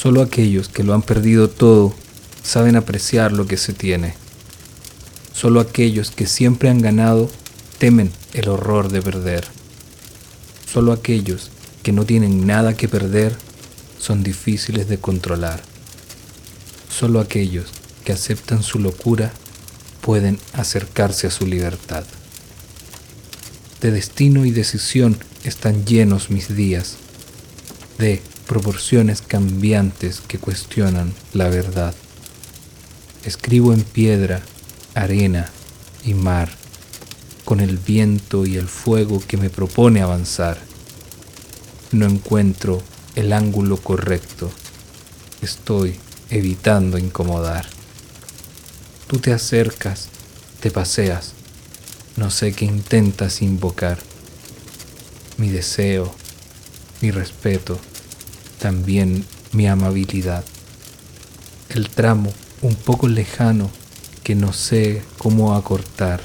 Solo aquellos que lo han perdido todo saben apreciar lo que se tiene. Solo aquellos que siempre han ganado temen el horror de perder. Solo aquellos que no tienen nada que perder son difíciles de controlar. Solo aquellos que aceptan su locura pueden acercarse a su libertad. De destino y decisión están llenos mis días, de proporciones cambiantes que cuestionan la verdad. Escribo en piedra, arena y mar, con el viento y el fuego que me propone avanzar. No encuentro el ángulo correcto, estoy evitando incomodar. Tú te acercas, te paseas, no sé qué intentas invocar. Mi deseo, mi respeto, también mi amabilidad. El tramo un poco lejano que no sé cómo acortar.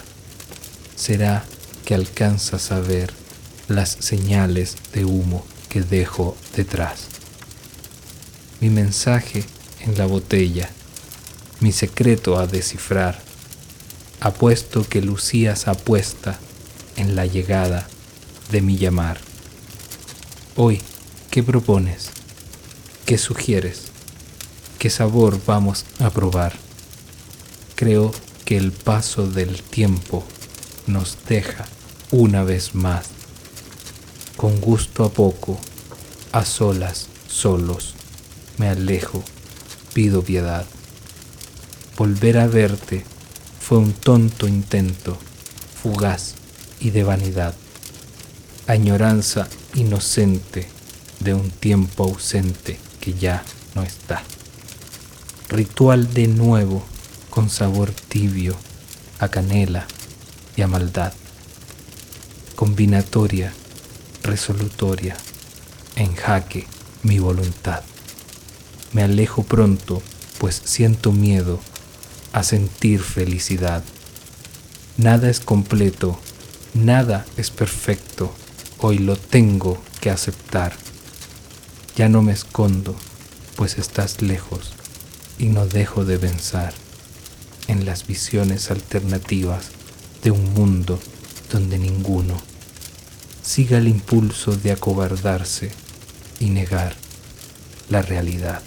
Será que alcanzas a ver las señales de humo que dejo detrás. Mi mensaje en la botella mi secreto a descifrar, apuesto que Lucías apuesta en la llegada de mi llamar. Hoy, ¿qué propones? ¿Qué sugieres? ¿Qué sabor vamos a probar? Creo que el paso del tiempo nos deja una vez más, con gusto a poco, a solas, solos, me alejo, pido piedad. Volver a verte fue un tonto intento, fugaz y de vanidad, añoranza inocente de un tiempo ausente que ya no está. Ritual de nuevo con sabor tibio a canela y a maldad. Combinatoria, resolutoria, en jaque mi voluntad. Me alejo pronto, pues siento miedo a sentir felicidad. Nada es completo, nada es perfecto, hoy lo tengo que aceptar. Ya no me escondo, pues estás lejos y no dejo de pensar en las visiones alternativas de un mundo donde ninguno siga el impulso de acobardarse y negar la realidad.